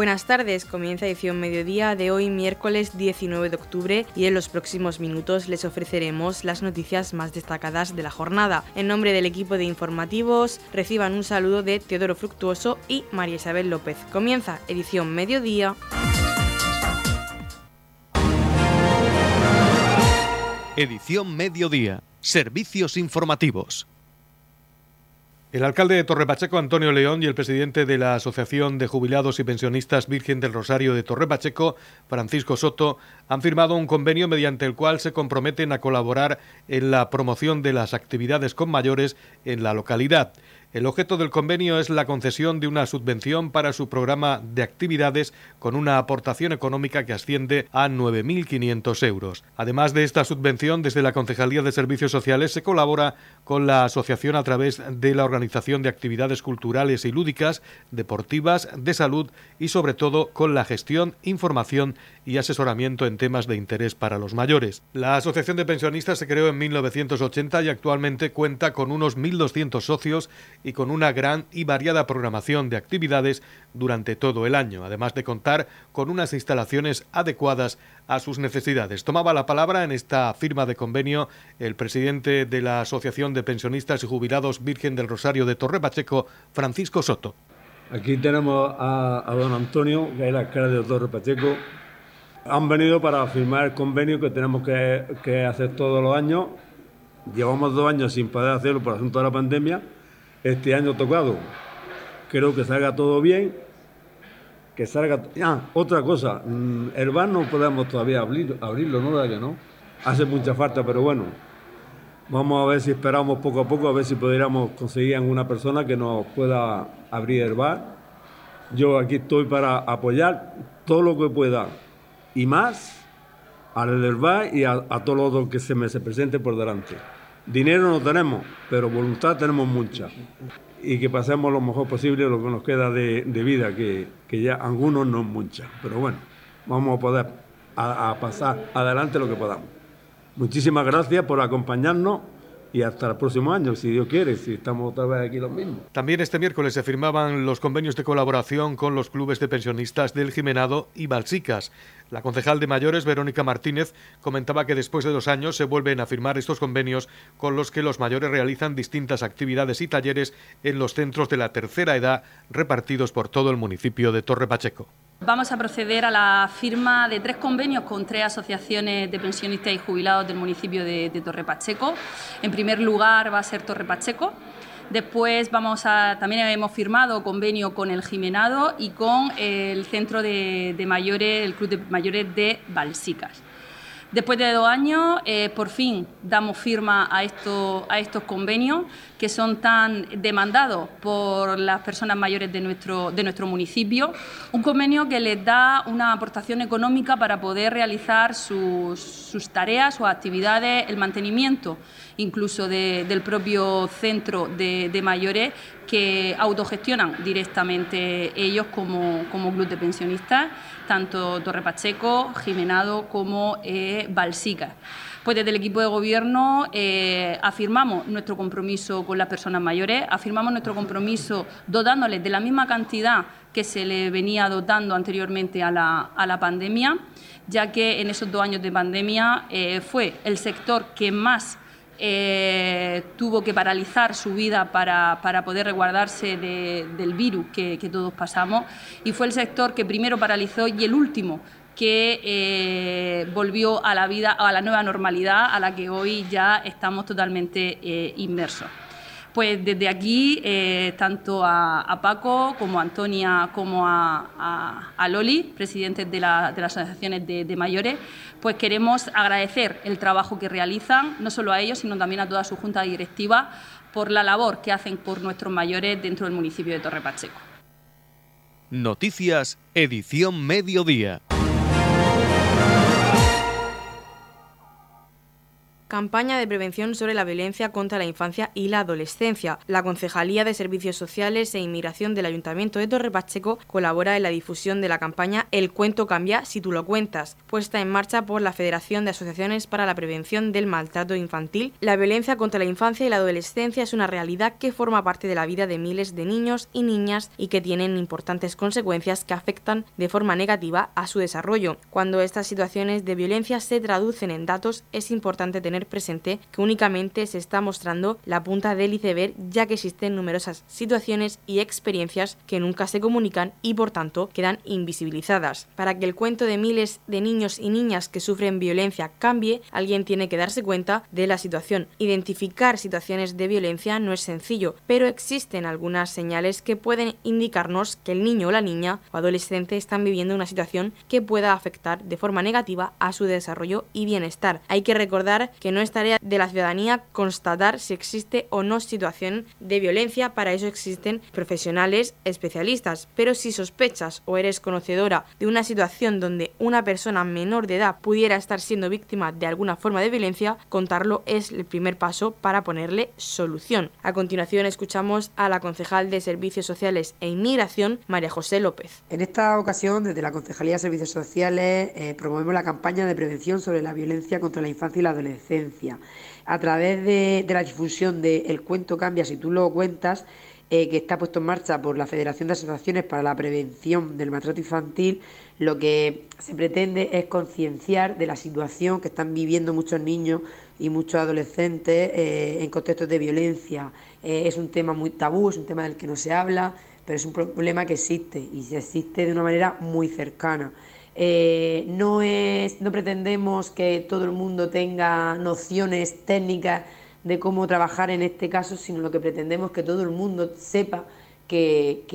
Buenas tardes, comienza edición mediodía de hoy miércoles 19 de octubre y en los próximos minutos les ofreceremos las noticias más destacadas de la jornada. En nombre del equipo de informativos reciban un saludo de Teodoro Fructuoso y María Isabel López. Comienza edición mediodía. Edición mediodía. Servicios informativos. El alcalde de Torrepacheco, Antonio León, y el presidente de la Asociación de Jubilados y Pensionistas Virgen del Rosario de Torrepacheco, Francisco Soto, han firmado un convenio mediante el cual se comprometen a colaborar en la promoción de las actividades con mayores en la localidad. El objeto del convenio es la concesión de una subvención para su programa de actividades con una aportación económica que asciende a 9.500 euros. Además de esta subvención, desde la Concejalía de Servicios Sociales se colabora con la asociación a través de la organización de actividades culturales y lúdicas, deportivas, de salud y sobre todo con la gestión, información y asesoramiento en temas de interés para los mayores. La Asociación de Pensionistas se creó en 1980 y actualmente cuenta con unos 1.200 socios y con una gran y variada programación de actividades durante todo el año, además de contar con unas instalaciones adecuadas a sus necesidades. Tomaba la palabra en esta firma de convenio el presidente de la Asociación de Pensionistas y Jubilados Virgen del Rosario de Torre Pacheco, Francisco Soto. Aquí tenemos a, don Antonio, que es el alcalde de Torre Pacheco. Han venido para firmar el convenio que tenemos que, que hacer todos los años. Llevamos dos años sin poder hacerlo por asunto de la pandemia este año tocado. Creo que salga todo bien, que salga... Ah, otra cosa, mm, el bar no podemos todavía abrir, abrirlo, ¿no? que no? Hace mucha falta, pero bueno, vamos a ver si esperamos poco a poco, a ver si pudiéramos conseguir alguna persona que nos pueda abrir el bar. Yo aquí estoy para apoyar todo lo que pueda y más al del bar y a, a todo lo que se me se presente por delante. Dinero no tenemos, pero voluntad tenemos mucha. Y que pasemos lo mejor posible lo que nos queda de, vida, que, ya algunos no es mucha. Pero bueno, vamos a poder a pasar adelante lo que podamos. Muchísimas gracias por acompañarnos y hasta el próximo año, si Dios quiere, si estamos otra vez aquí los mismos. También este miércoles se firmaban los convenios de colaboración con los clubes de pensionistas del Jimenado y Balsicas. La concejal de mayores, Verónica Martínez, comentaba que después de dos años se vuelven a firmar estos convenios con los que los mayores realizan distintas actividades y talleres en los centros de la tercera edad repartidos por todo el municipio de Torre Pacheco. Vamos a proceder a la firma de tres convenios con tres asociaciones de pensionistas y jubilados del municipio de, Torre Pacheco. En primer lugar va a ser Torre Pacheco. Después vamos a, también hemos firmado convenio con el Jimenado y con el Centro de, de Mayores, el Club de Mayores de Balsicas. Después de dos años, eh, por fin damos firma a, esto, a estos convenios que son tan demandados por las personas mayores de nuestro, municipio. Un convenio que les da una aportación económica para poder realizar sus, sus tareas, sus actividades, el mantenimiento incluso del propio centro de, mayores que autogestionan directamente ellos como, como club de pensionistas tanto Torre Pacheco, Jimenado como eh, Balsica. Pues desde el equipo de gobierno eh, afirmamos nuestro compromiso con las personas mayores, afirmamos nuestro compromiso dotándoles de la misma cantidad que se le venía dotando anteriormente a la, pandemia, ya que en esos dos años de pandemia eh, fue el sector que más eh, tuvo que paralizar su vida para, poder resguardarse del virus que, todos pasamos y fue el sector que primero paralizó y el último que eh, volvió a la vida, a la nueva normalidad a la que hoy ya estamos totalmente eh, inmersos. Pues desde aquí, eh, tanto a, Paco como a Antonia como a, Loli, presidentes de, las asociaciones de, mayores, pues queremos agradecer el trabajo que realizan, no solo a ellos, sino también a toda su junta directiva, por la labor que hacen por nuestros mayores dentro del municipio de Torre Pacheco. Noticias, edición mediodía. Campaña de prevención sobre la violencia contra la infancia y la adolescencia. La Concejalía de Servicios Sociales e Inmigración del Ayuntamiento de Torre Pacheco colabora en la difusión de la campaña El cuento cambia si tú lo cuentas, puesta en marcha por la Federación de Asociaciones para la Prevención del Maltrato Infantil. La violencia contra la infancia y la adolescencia es una realidad que forma parte de la vida de miles de niños y niñas y que tienen importantes consecuencias que afectan de forma negativa a su desarrollo. Cuando estas situaciones de violencia se traducen en datos, es importante tener presente que únicamente se está mostrando la punta del iceberg, ya que existen numerosas situaciones y experiencias que nunca se comunican y por tanto quedan invisibilizadas. Para que el cuento de miles de niños y niñas que sufren violencia cambie, alguien tiene que darse cuenta de la situación. Identificar situaciones de violencia no es sencillo, pero existen algunas señales que pueden indicarnos que el niño o la niña o adolescente están viviendo una situación que pueda afectar de forma negativa a su desarrollo y bienestar. Hay que recordar que no es tarea de la ciudadanía constatar si existe o no situación de violencia, para eso existen profesionales especialistas, pero si sospechas o eres conocedora de una situación donde una persona menor de edad pudiera estar siendo víctima de alguna forma de violencia, contarlo es el primer paso para ponerle solución. A continuación escuchamos a la concejal de Servicios Sociales e Inmigración, María José López. En esta ocasión, desde la Concejalía de Servicios Sociales, eh, promovemos la campaña de prevención sobre la violencia contra la infancia y la adolescencia. A través de, la difusión de El cuento cambia si tú lo cuentas, eh, que está puesto en marcha por la Federación de Asociaciones para la Prevención del Maltrato Infantil, lo que se pretende es concienciar de la situación que están viviendo muchos niños y muchos adolescentes eh, en contextos de violencia. Eh, es un tema muy tabú, es un tema del que no se habla, pero es un problema que existe y existe de una manera muy cercana. Eh, no, es, no pretendemos que todo el mundo tenga nociones técnicas de cómo trabajar en este caso, sino lo que pretendemos que todo el mundo sepa que,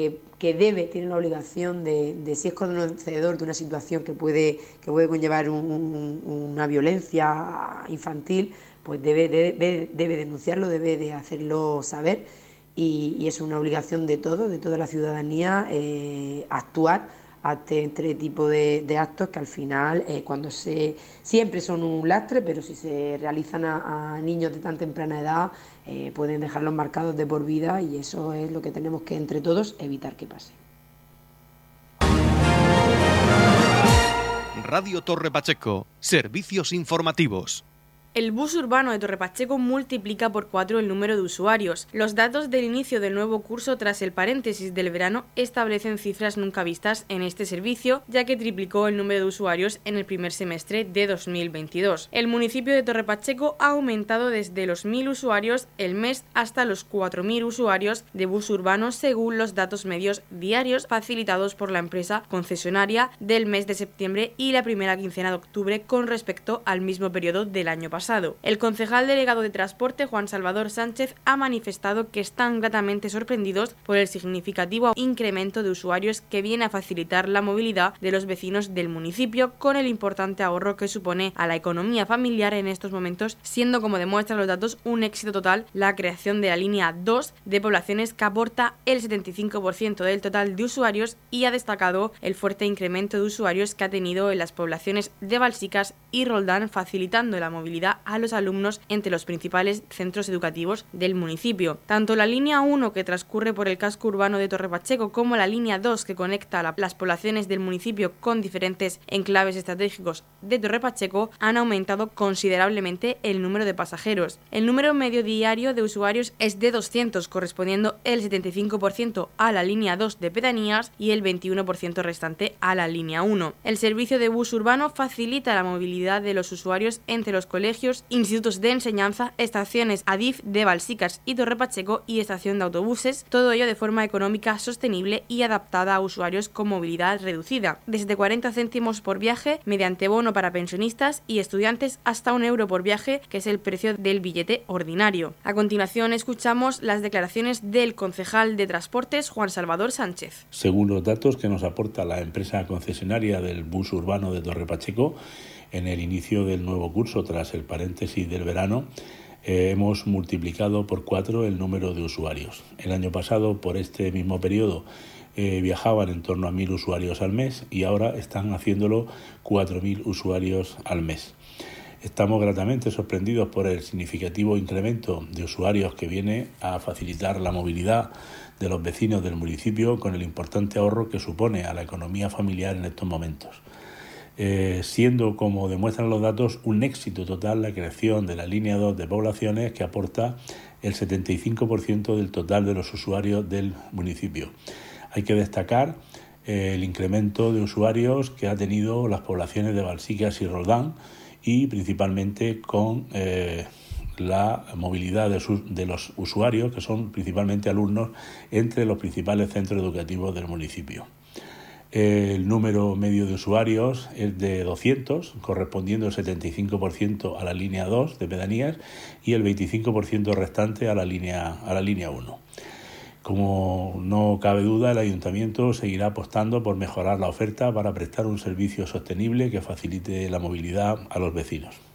debe, tiene la obligación de, si es conocedor de una situación que puede, que puede conllevar una violencia infantil, pues debe, debe, denunciarlo, debe de hacerlo saber. Y, es una obligación de todos, de toda la ciudadanía, eh, actuar ante este tipo de, actos que al final, eh, cuando se siempre son un lastre, pero si se realizan a, niños de tan temprana edad, eh, pueden dejarlos marcados de por vida y eso es lo que tenemos que entre todos evitar que pase. Radio Torre Pacheco, servicios informativos. El bus urbano de Torrepacheco multiplica por cuatro el número de usuarios. Los datos del inicio del nuevo curso tras el paréntesis del verano establecen cifras nunca vistas en este servicio, ya que triplicó el número de usuarios en el primer semestre de 2022. El municipio de Torrepacheco ha aumentado desde los 1.000 usuarios el mes hasta los 4.000 usuarios de bus urbano según los datos medios diarios facilitados por la empresa concesionaria del mes de septiembre y la primera quincena de octubre con respecto al mismo periodo del año pasado. El concejal delegado de Transporte, Juan Salvador Sánchez, ha manifestado que están gratamente sorprendidos por el significativo incremento de usuarios que viene a facilitar la movilidad de los vecinos del municipio con el importante ahorro que supone a la economía familiar en estos momentos, siendo como demuestran los datos un éxito total la creación de la línea 2 de poblaciones que aporta el 75% del total de usuarios y ha destacado el fuerte incremento de usuarios que ha tenido en las poblaciones de Balsicas y Roldán facilitando la movilidad a los alumnos entre los principales centros educativos del municipio. Tanto la línea 1 que transcurre por el casco urbano de Torre Pacheco como la línea 2 que conecta las poblaciones del municipio con diferentes enclaves estratégicos de Torre Pacheco han aumentado considerablemente el número de pasajeros. El número medio diario de usuarios es de 200, correspondiendo el 75% a la línea 2 de pedanías y el 21% restante a la línea 1. El servicio de bus urbano facilita la movilidad de los usuarios entre los colegios institutos de enseñanza, estaciones ADIF de Balsicas y Torre Pacheco y estación de autobuses, todo ello de forma económica, sostenible y adaptada a usuarios con movilidad reducida, desde 40 céntimos por viaje mediante bono para pensionistas y estudiantes hasta un euro por viaje, que es el precio del billete ordinario. A continuación escuchamos las declaraciones del concejal de Transportes, Juan Salvador Sánchez. Según los datos que nos aporta la empresa concesionaria del bus urbano de Torre Pacheco, en el inicio del nuevo curso, tras el paréntesis del verano, eh, hemos multiplicado por cuatro el número de usuarios. El año pasado, por este mismo periodo, eh, viajaban en torno a mil usuarios al mes y ahora están haciéndolo 4.000 usuarios al mes. Estamos gratamente sorprendidos por el significativo incremento de usuarios que viene a facilitar la movilidad de los vecinos del municipio con el importante ahorro que supone a la economía familiar en estos momentos. Eh, siendo, como demuestran los datos, un éxito total la creación de la línea 2 de poblaciones que aporta el 75% del total de los usuarios del municipio. Hay que destacar eh, el incremento de usuarios que ha tenido las poblaciones de Balsicas y Roldán y principalmente con eh, la movilidad de, los usuarios, que son principalmente alumnos, entre los principales centros educativos del municipio. El número medio de usuarios es de 200, correspondiendo el 75% a la línea 2 de pedanías y el 25% restante a la línea, a la línea 1. Como no cabe duda, el ayuntamiento seguirá apostando por mejorar la oferta para prestar un servicio sostenible que facilite la movilidad a los vecinos.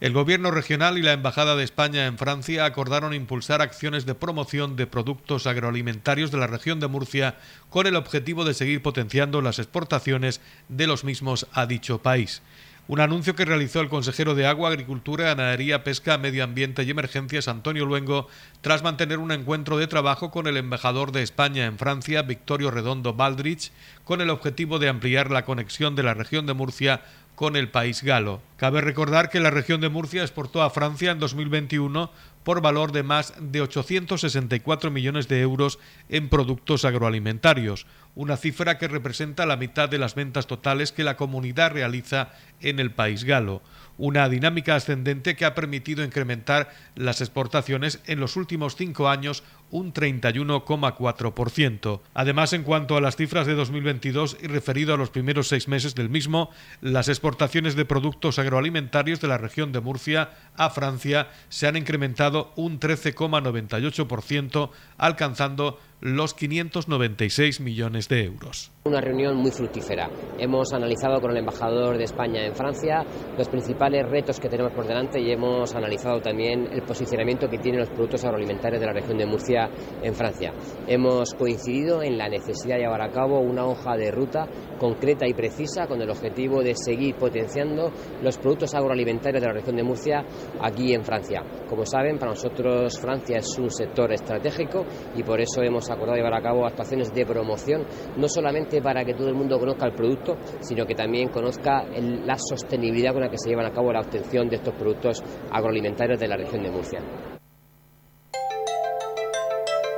El Gobierno regional y la Embajada de España en Francia acordaron impulsar acciones de promoción de productos agroalimentarios de la región de Murcia con el objetivo de seguir potenciando las exportaciones de los mismos a dicho país. Un anuncio que realizó el consejero de Agua, Agricultura, Ganadería, Pesca, Medio Ambiente y Emergencias, Antonio Luengo, tras mantener un encuentro de trabajo con el embajador de España en Francia, Victorio Redondo Baldrich, con el objetivo de ampliar la conexión de la región de Murcia con el país galo. Cabe recordar que la región de Murcia exportó a Francia en 2021 por valor de más de 864 millones de euros en productos agroalimentarios, una cifra que representa la mitad de las ventas totales que la comunidad realiza en el país galo una dinámica ascendente que ha permitido incrementar las exportaciones en los últimos cinco años un 31,4%. Además, en cuanto a las cifras de 2022 y referido a los primeros seis meses del mismo, las exportaciones de productos agroalimentarios de la región de Murcia a Francia se han incrementado un 13,98%, alcanzando los 596 millones de euros. Una reunión muy fructífera. Hemos analizado con el embajador de España en Francia los principales retos que tenemos por delante y hemos analizado también el posicionamiento que tienen los productos agroalimentarios de la región de Murcia en Francia. Hemos coincidido en la necesidad de llevar a cabo una hoja de ruta concreta y precisa con el objetivo de seguir potenciando los productos agroalimentarios de la región de Murcia aquí en Francia. Como saben, para nosotros Francia es un sector estratégico y por eso hemos acordado llevar a cabo actuaciones de promoción, no solamente para que todo el mundo conozca el producto, sino que también conozca la sostenibilidad con la que se llevan a cabo la obtención de estos productos agroalimentarios de la región de Murcia.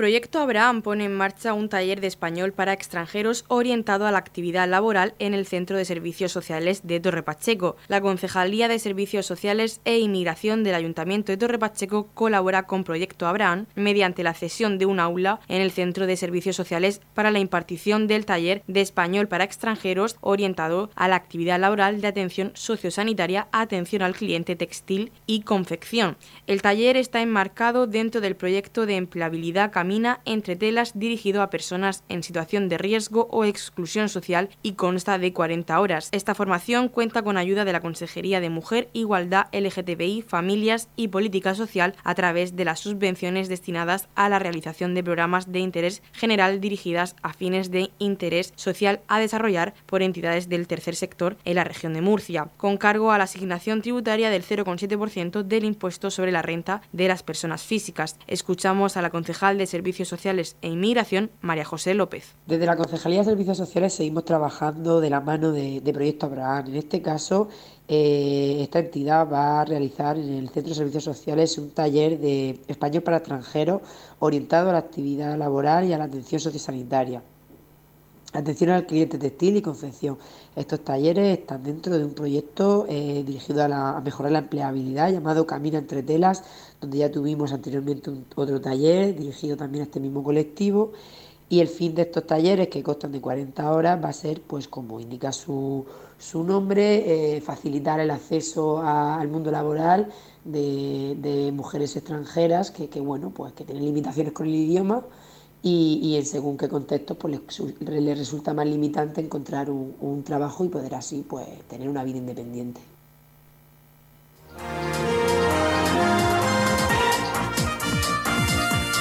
Proyecto Abraham pone en marcha un taller de español para extranjeros orientado a la actividad laboral en el Centro de Servicios Sociales de Torre Pacheco. La Concejalía de Servicios Sociales e Inmigración del Ayuntamiento de Torre Pacheco colabora con Proyecto Abraham mediante la cesión de un aula en el Centro de Servicios Sociales para la impartición del taller de español para extranjeros orientado a la actividad laboral de atención sociosanitaria, atención al cliente textil y confección. El taller está enmarcado dentro del proyecto de empleabilidad entre telas dirigido a personas en situación de riesgo o exclusión social y consta de 40 horas. Esta formación cuenta con ayuda de la Consejería de Mujer, Igualdad, LGTBI, Familias y Política Social a través de las subvenciones destinadas a la realización de programas de interés general dirigidas a fines de interés social a desarrollar por entidades del tercer sector en la región de Murcia, con cargo a la asignación tributaria del 0,7% del impuesto sobre la renta de las personas físicas. Escuchamos a la concejal de Servicios Sociales e Inmigración, María José López. Desde la Concejalía de Servicios Sociales seguimos trabajando de la mano de, de Proyecto Abraham. En este caso, eh, esta entidad va a realizar en el Centro de Servicios Sociales un taller de español para extranjeros orientado a la actividad laboral y a la atención sociosanitaria. Atención al cliente textil y confección. Estos talleres están dentro de un proyecto eh, dirigido a, mejorar la empleabilidad llamado Camina entre telas, donde ya tuvimos anteriormente otro taller dirigido también a este mismo colectivo. Y el fin de estos talleres, que constan de 40 horas, va a ser, pues como indica su, su nombre, eh, facilitar el acceso al mundo laboral de, mujeres extranjeras que, bueno, pues que tienen limitaciones con el idioma y, en según qué contexto pues les, resulta más limitante encontrar un, trabajo y poder así pues tener una vida independiente.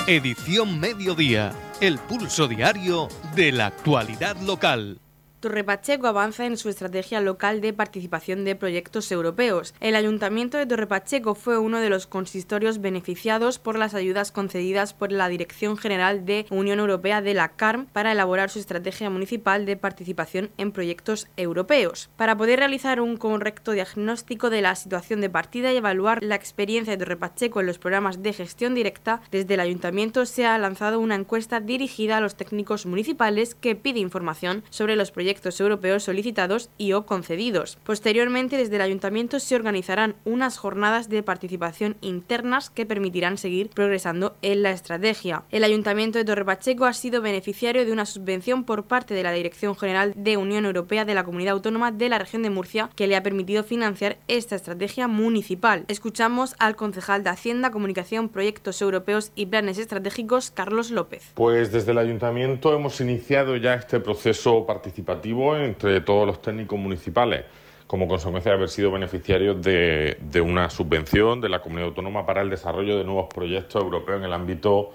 Edición Mediodía, el pulso diario de la actualidad local. Torrepacheco avanza en su estrategia local de participación de proyectos europeos. El Ayuntamiento de Torrepacheco fue uno de los consistorios beneficiados por las ayudas concedidas por la Dirección General de Unión Europea de la CARM para elaborar su estrategia municipal de participación en proyectos europeos. Para poder realizar un correcto diagnóstico de la situación de partida y evaluar la experiencia de Torrepacheco en los programas de gestión directa, desde el Ayuntamiento se ha lanzado una encuesta dirigida a los técnicos municipales que pide información sobre los proyectos proyectos europeos solicitados y o concedidos. Posteriormente, desde el Ayuntamiento se organizarán unas jornadas de participación internas que permitirán seguir progresando en la estrategia. El Ayuntamiento de Torre Pacheco ha sido beneficiario de una subvención por parte de la Dirección General de Unión Europea de la Comunidad Autónoma de la Región de Murcia que le ha permitido financiar esta estrategia municipal. Escuchamos al concejal de Hacienda, Comunicación, Proyectos Europeos y Planes Estratégicos, Carlos López. Pues desde el Ayuntamiento hemos iniciado ya este proceso participativo entre todos los técnicos municipales como consecuencia de haber sido beneficiarios de, una subvención de la comunidad autónoma para el desarrollo de nuevos proyectos europeos en el ámbito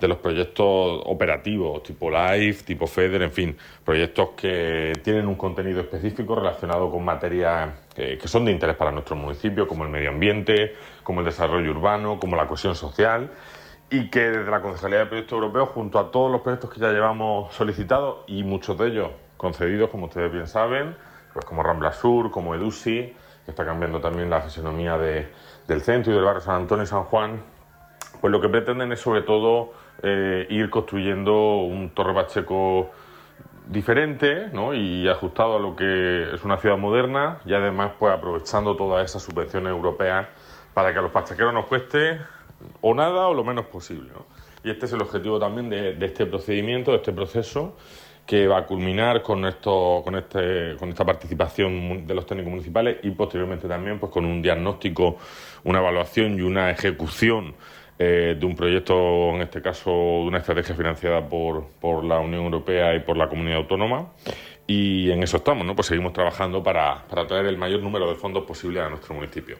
de los proyectos operativos, tipo LIFE, tipo FEDER, en fin, proyectos que tienen un contenido específico relacionado con materias que, que son de interés para nuestro municipio, como el medio ambiente, como el desarrollo urbano, como la cohesión social y que desde la Concejalía de Proyectos Europeos, junto a todos los proyectos que ya llevamos solicitados y muchos de ellos concedidos, como ustedes bien saben, pues como Rambla Sur, como Edusi, que está cambiando también la fisonomía del centro y del barrio San Antonio y San Juan, pues lo que pretenden es sobre todo eh, ir construyendo un Torre Pacheco diferente ¿no? y ajustado a lo que es una ciudad moderna y además pues aprovechando todas esas subvenciones europeas para que a los pachequeros nos cueste o nada o lo menos posible. Y este es el objetivo también de, de este procedimiento, de este proceso que va a culminar con esto, con este, con esta participación de los técnicos municipales y posteriormente también pues con un diagnóstico, una evaluación y una ejecución eh, de un proyecto, en este caso de una estrategia financiada por, por la Unión Europea y por la comunidad autónoma. Y en eso estamos, ¿no? Pues seguimos trabajando para, para traer el mayor número de fondos posible a nuestro municipio.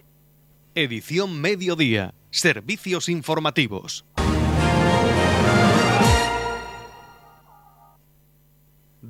Edición Mediodía. Servicios informativos.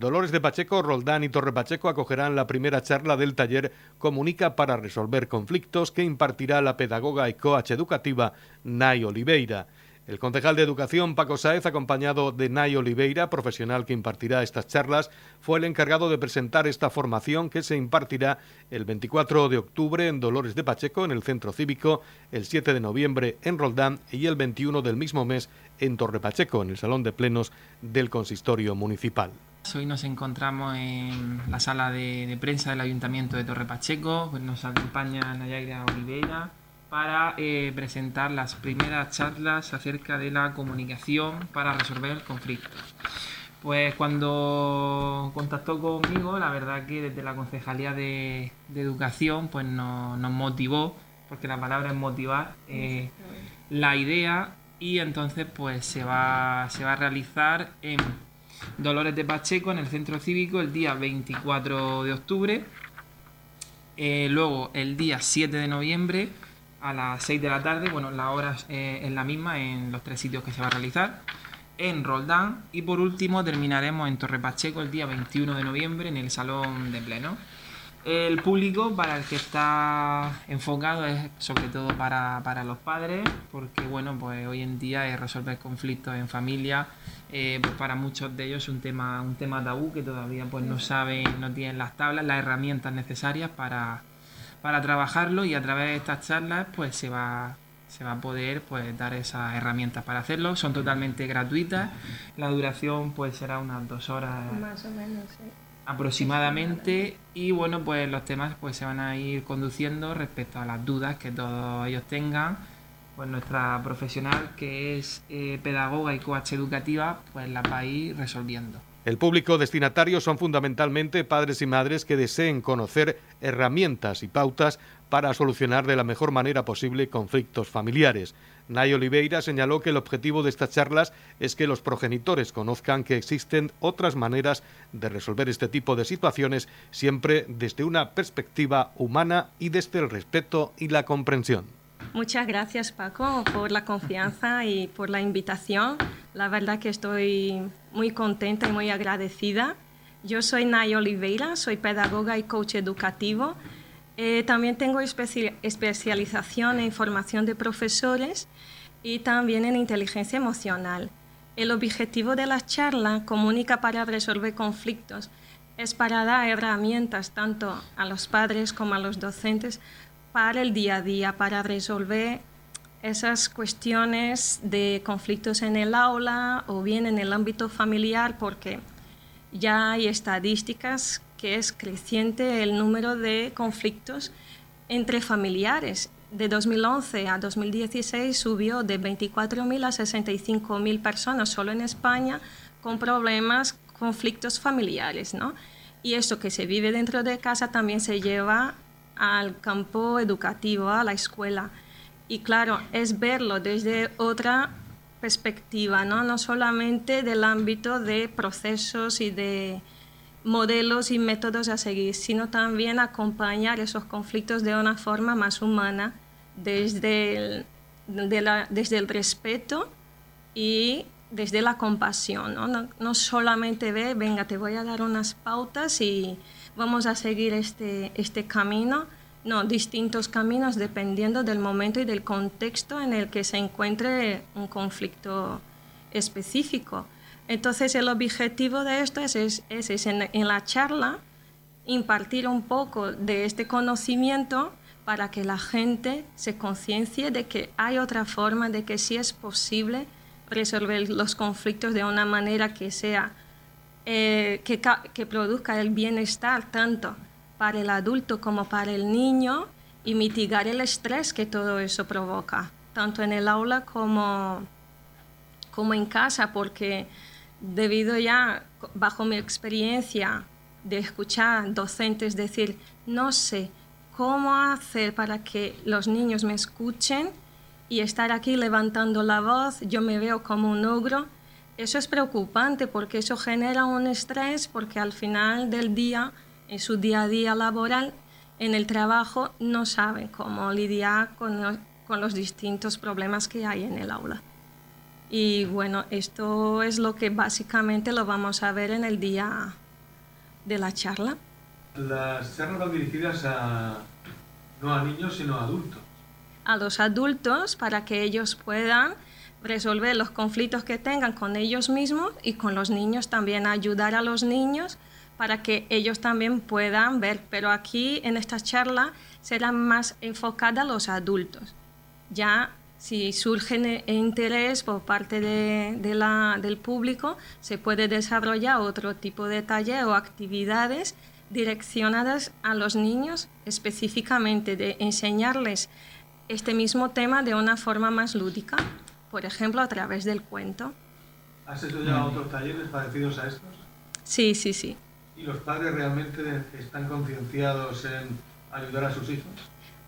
Dolores de Pacheco, Roldán y Torre Pacheco acogerán la primera charla del taller Comunica para resolver conflictos que impartirá la pedagoga y coach educativa Nay Oliveira. El concejal de Educación, Paco Saez, acompañado de Nay Oliveira, profesional que impartirá estas charlas, fue el encargado de presentar esta formación que se impartirá el 24 de octubre en Dolores de Pacheco, en el Centro Cívico, el 7 de noviembre en Roldán y el 21 del mismo mes en Torre Pacheco, en el Salón de Plenos del Consistorio Municipal. Hoy nos encontramos en la sala de, prensa del Ayuntamiento de Torre Pacheco, pues nos acompaña Nayaira Oliveira para eh, presentar las primeras charlas acerca de la comunicación para resolver conflictos. Pues cuando contactó conmigo, la verdad que desde la Concejalía de, Educación pues nos, motivó, porque la palabra es motivar, eh, la idea y entonces pues se va, se va a realizar en Dolores de Pacheco en el centro cívico el día 24 de octubre. Eh, luego el día 7 de noviembre a las 6 de la tarde, bueno, la hora eh, es la misma en los tres sitios que se va a realizar. En Roldán y por último terminaremos en Torre Pacheco el día 21 de noviembre en el Salón de Pleno. El público para el que está enfocado es sobre todo para, para los padres, porque bueno, pues hoy en día es resolver conflictos en familia, eh, pues para muchos de ellos es un tema, un tema tabú que todavía pues no saben, no tienen las tablas, las herramientas necesarias para, para trabajarlo y a través de estas charlas pues se va, se va a poder pues dar esas herramientas para hacerlo. Son totalmente gratuitas. La duración pues será unas dos horas. Más o menos, aproximadamente y bueno pues los temas pues se van a ir conduciendo respecto a las dudas que todos ellos tengan pues nuestra profesional que es eh, pedagoga y coach educativa pues la va a ir resolviendo el público destinatario son fundamentalmente padres y madres que deseen conocer herramientas y pautas para solucionar de la mejor manera posible conflictos familiares. Nay Oliveira señaló que el objetivo de estas charlas es que los progenitores conozcan que existen otras maneras de resolver este tipo de situaciones, siempre desde una perspectiva humana y desde el respeto y la comprensión. Muchas gracias Paco por la confianza y por la invitación. La verdad que estoy muy contenta y muy agradecida. Yo soy Nay Oliveira, soy pedagoga y coach educativo. Eh, también tengo especialización en formación de profesores y también en inteligencia emocional. El objetivo de la charla, Comunica para resolver conflictos, es para dar herramientas tanto a los padres como a los docentes para el día a día, para resolver esas cuestiones de conflictos en el aula o bien en el ámbito familiar, porque ya hay estadísticas que es creciente el número de conflictos entre familiares. De 2011 a 2016 subió de 24.000 a 65.000 personas solo en España con problemas, conflictos familiares, ¿no? Y eso que se vive dentro de casa también se lleva al campo educativo, a la escuela. Y claro, es verlo desde otra perspectiva, ¿no? no solamente del ámbito de procesos y de modelos y métodos a seguir, sino también acompañar esos conflictos de una forma más humana, desde el, desde el respeto y desde la compasión. ¿no? No, no solamente ve, venga, te voy a dar unas pautas y vamos a seguir este, este camino. No, distintos caminos dependiendo del momento y del contexto en el que se encuentre un conflicto específico. Entonces el objetivo de esto es, es, en, en, la charla impartir un poco de este conocimiento para que la gente se conciencie de que hay otra forma, de que sí es posible resolver los conflictos de una manera que sea eh, que, produzca el bienestar tanto para el adulto como para el niño y mitigar el estrés que todo eso provoca, tanto en el aula como, como en casa, porque debido ya, bajo mi experiencia de escuchar docentes decir, no sé cómo hacer para que los niños me escuchen y estar aquí levantando la voz, yo me veo como un ogro, eso es preocupante porque eso genera un estrés porque al final del día, en su día a día laboral, en el trabajo, no saben cómo lidiar con los, distintos problemas que hay en el aula. Y bueno, esto es lo que básicamente lo vamos a ver en el día de la charla. Las charlas van dirigidas a, no a niños, sino a adultos. A los adultos para que ellos puedan resolver los conflictos que tengan con ellos mismos y con los niños también, ayudar a los niños para que ellos también puedan ver. Pero aquí en esta charla será más enfocada a los adultos. Ya si surge interés por parte de, la, del público, se puede desarrollar otro tipo de taller o actividades direccionadas a los niños específicamente de enseñarles este mismo tema de una forma más lúdica por ejemplo, a través del cuento. ¿Has hecho ya otros talleres parecidos a estos? Sí, sí, sí. ¿Y los padres realmente están concienciados en ayudar a sus hijos?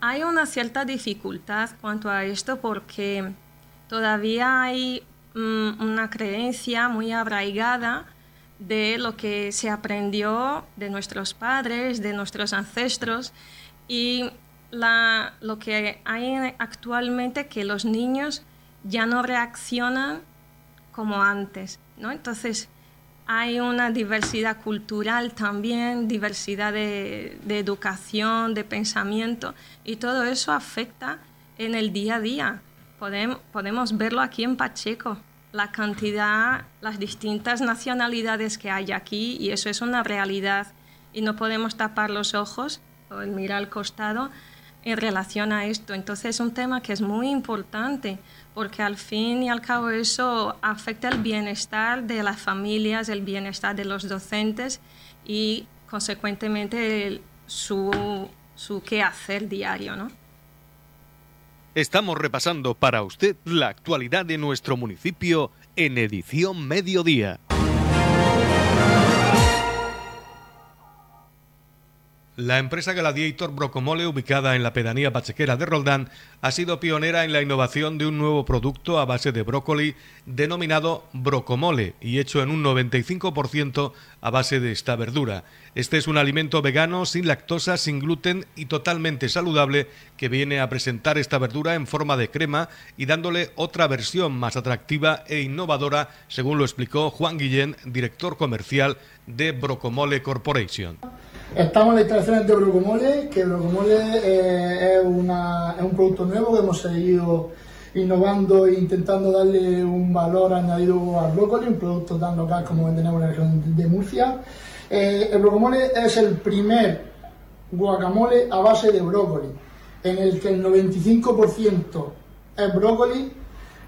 Hay una cierta dificultad cuanto a esto porque todavía hay mm, una creencia muy arraigada de lo que se aprendió de nuestros padres, de nuestros ancestros y la, lo que hay actualmente que los niños ya no reaccionan como antes, ¿no? Entonces, hay una diversidad cultural también, diversidad de, educación, de pensamiento, y todo eso afecta en el día a día. Podemos, verlo aquí en Pacheco, la cantidad, las distintas nacionalidades que hay aquí, y eso es una realidad, y no podemos tapar los ojos o mirar al costado en relación a esto. Entonces es un tema que es muy importante porque al fin y al cabo eso afecta el bienestar de las familias, el bienestar de los docentes y consecuentemente su, su quehacer diario. ¿no? Estamos repasando para usted la actualidad de nuestro municipio en edición mediodía. La empresa Gladiator Brocomole, ubicada en la pedanía pachequera de Roldán, ha sido pionera en la innovación de un nuevo producto a base de brócoli denominado Brocomole y hecho en un 95% a base de esta verdura. Este es un alimento vegano, sin lactosa, sin gluten y totalmente saludable que viene a presentar esta verdura en forma de crema y dándole otra versión más atractiva e innovadora, según lo explicó Juan Guillén, director comercial de Brocomole Corporation. Estamos en las instalaciones de Brocomole, que Brocomole eh, es, un producto nuevo que hemos seguido innovando e intentando darle un valor añadido al brócoli, un producto tan local como tenemos en la región de Murcia. Eh, el brocomole es el primer guacamole a base de brócoli, en el que el 95% es brócoli,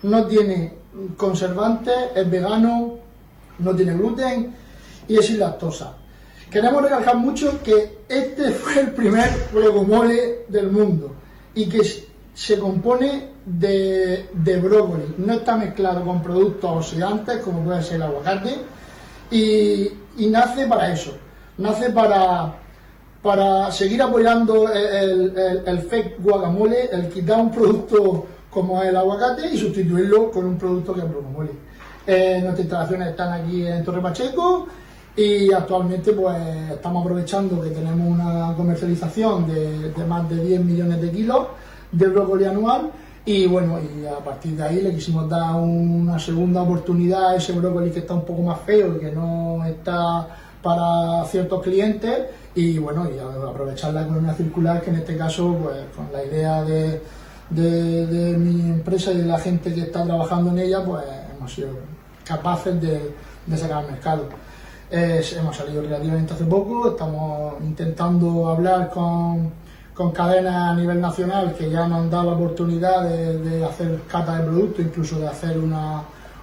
no tiene conservantes, es vegano, no tiene gluten y es sin lactosa. Queremos recalcar mucho que este fue el primer guacamole del mundo y que se compone de, brócoli, no está mezclado con productos oxidantes como puede ser el aguacate y, nace para eso, nace para, para seguir apoyando el, el, fake guacamole, el quitar un producto como el aguacate y sustituirlo con un producto que es brocomole. Eh, nuestras instalaciones están aquí en Torre Pacheco y actualmente pues estamos aprovechando que tenemos una comercialización de, más de 10 millones de kilos de brócoli anual. Y bueno, y a partir de ahí le quisimos dar una segunda oportunidad a ese brócoli que está un poco más feo y que no está para ciertos clientes. Y bueno, y aprovechar la economía circular que en este caso pues con la idea de, de, mi empresa y de la gente que está trabajando en ella pues hemos sido capaces de, de sacar al mercado hemos salido relativamente hace poco, estamos intentando hablar con, con, cadenas a nivel nacional que ya nos han dado la oportunidad de, hacer cata de producto, incluso de hacer una,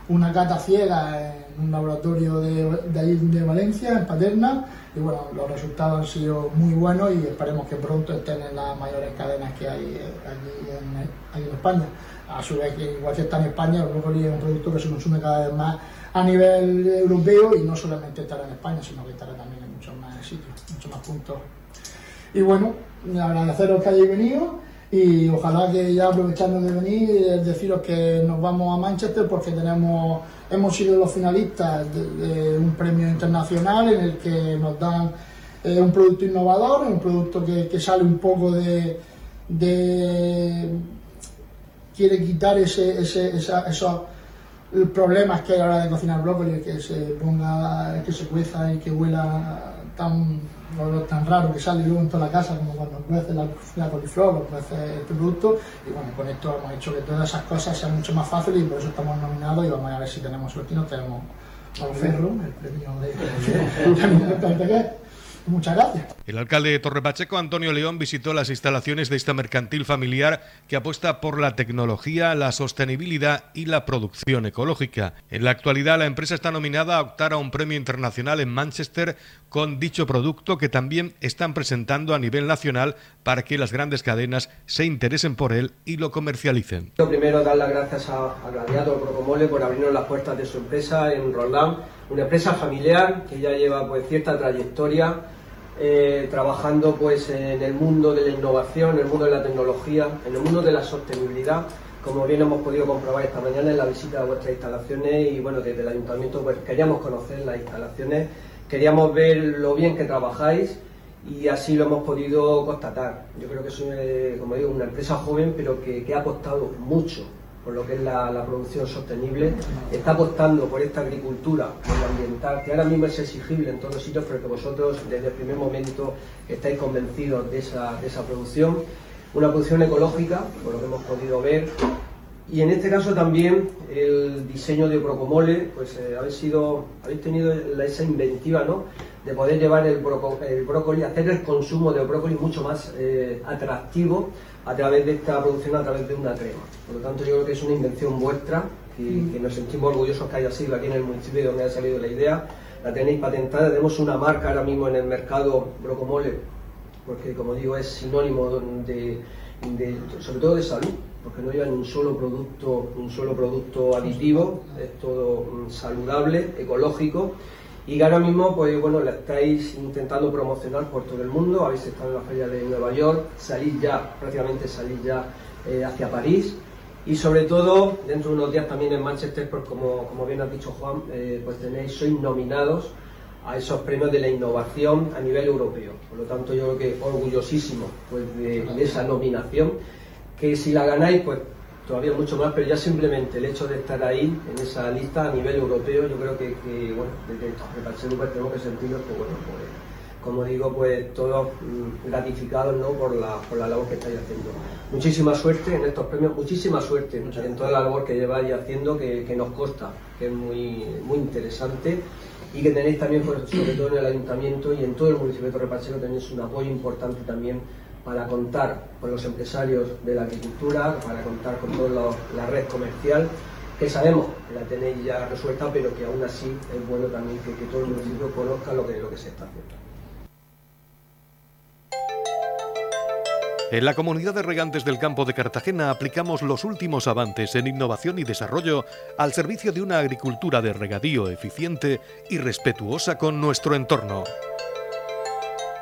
una cata ciega en un laboratorio de, de, ahí de Valencia, en Paterna, y bueno, los resultados han sido muy buenos y esperemos que pronto estén en las mayores cadenas que hay aquí en, en España. A su vez, igual que está en España, el brócoli es un producto que se consume cada vez más a nivel europeo y no solamente estará en España, sino que estará también en muchos más sitios, muchos más puntos. Y bueno, agradeceros que hayáis venido y ojalá que ya aprovechando de venir, deciros que nos vamos a Manchester porque tenemos, hemos sido los finalistas de, un premio internacional en el que nos dan eh, un producto innovador, un producto que, sale un poco de, quiere quitar ese, ese, esa, problemas que hay a la hora de cocinar brócoli, que se ponga, que se cueza y que huela tan, tan raro que sale luego en toda la casa como cuando cuece la, la coliflor o cuece este producto y bueno, con esto hemos hecho que todas esas cosas sean mucho más fáciles y por eso estamos nominados y vamos a ver si tenemos suerte y nos tenemos al ferro, el premio de, Muchas gracias. El alcalde de Torrepacheco, Antonio León, visitó las instalaciones de esta mercantil familiar que apuesta por la tecnología, la sostenibilidad y la producción ecológica. En la actualidad, la empresa está nominada a optar a un premio internacional en Manchester con dicho producto que también están presentando a nivel nacional para que las grandes cadenas se interesen por él y lo comercialicen. Lo primero, dar las gracias a, a Gladiator Procomole por abrirnos las puertas de su empresa en Roldán, una empresa familiar que ya lleva pues cierta trayectoria eh, trabajando pues en el mundo de la innovación, en el mundo de la tecnología, en el mundo de la sostenibilidad, como bien hemos podido comprobar esta mañana en la visita a vuestras instalaciones y bueno, desde el ayuntamiento pues queríamos conocer las instalaciones, queríamos ver lo bien que trabajáis y así lo hemos podido constatar. Yo creo que es, como digo, una empresa joven pero que, que ha costado mucho por lo que es la, producción sostenible, está apostando por esta agricultura ambiental, que ahora mismo es exigible en todos los sitios, pero que vosotros desde el primer momento estáis convencidos de esa, de esa producción. Una producción ecológica, por lo que hemos podido ver, y en este caso también el diseño de Procomole, pues eh, habéis, sido, habéis tenido esa inventiva ¿no? de poder llevar el, brócoli, hacer el consumo de brócoli mucho más eh, atractivo a través de esta producción, a través de una crema. Por lo tanto, yo creo que es una invención vuestra, que, mm. que nos sentimos orgullosos que haya sido aquí en el municipio donde ha salido la idea. La tenéis patentada, tenemos una marca ahora mismo en el mercado Brocomole, porque como digo es sinónimo de, sobre todo de salud, porque no llevan un solo producto, un solo producto aditivo, es todo mm, saludable, ecológico y ahora mismo, pues bueno, la estáis intentando promocionar por todo el mundo, habéis estado en la feria de Nueva York, salís ya, prácticamente salís ya eh, hacia París y sobre todo, dentro de unos días también en Manchester, pues como, como bien ha dicho Juan, eh, pues tenéis, sois nominados a esos premios de la innovación a nivel europeo. Por lo tanto, yo creo que orgullosísimo pues, de, de esa nominación, que si la ganáis, pues todavía mucho más, pero ya simplemente el hecho de estar ahí, en esa lista a nivel europeo, yo creo que, bueno, desde el pues tenemos que sentirnos, pues bueno, pues, como digo, pues todos mm, gratificados ¿no? por, la, por la labor que estáis haciendo. Muchísima suerte en estos premios, muchísima suerte en toda la labor que lleváis haciendo, que, que nos consta, que es muy, muy interesante y que tenéis también, pues, sobre todo en el ayuntamiento y en todo el municipio de Torrepachero, tenéis un apoyo importante también para contar con los empresarios de la agricultura, para contar con toda la red comercial, que sabemos que la tenéis ya resuelta, pero que aún así es bueno también que, todo el municipio conozca lo que, lo que se está haciendo. En la comunidad de regantes del campo de Cartagena aplicamos los últimos avances en innovación y desarrollo al servicio de una agricultura de regadío eficiente y respetuosa con nuestro entorno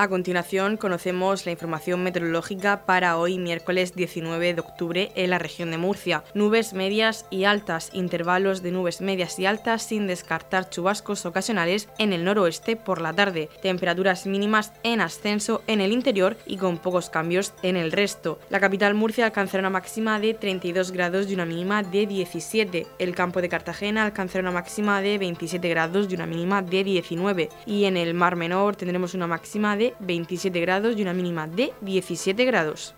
A continuación conocemos la información meteorológica para hoy miércoles 19 de octubre en la región de Murcia. Nubes medias y altas, intervalos de nubes medias y altas sin descartar chubascos ocasionales en el noroeste por la tarde. Temperaturas mínimas en ascenso en el interior y con pocos cambios en el resto. La capital Murcia alcanzará una máxima de 32 grados y una mínima de 17. El campo de Cartagena alcanzará una máxima de 27 grados y una mínima de 19. Y en el Mar Menor tendremos una máxima de 27 grados y una mínima de 17 grados.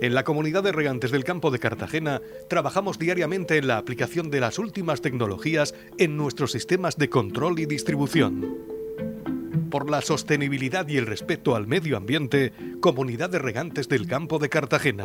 En la comunidad de regantes del campo de Cartagena trabajamos diariamente en la aplicación de las últimas tecnologías en nuestros sistemas de control y distribución. Por la sostenibilidad y el respeto al medio ambiente, Comunidad de Regantes del Campo de Cartagena.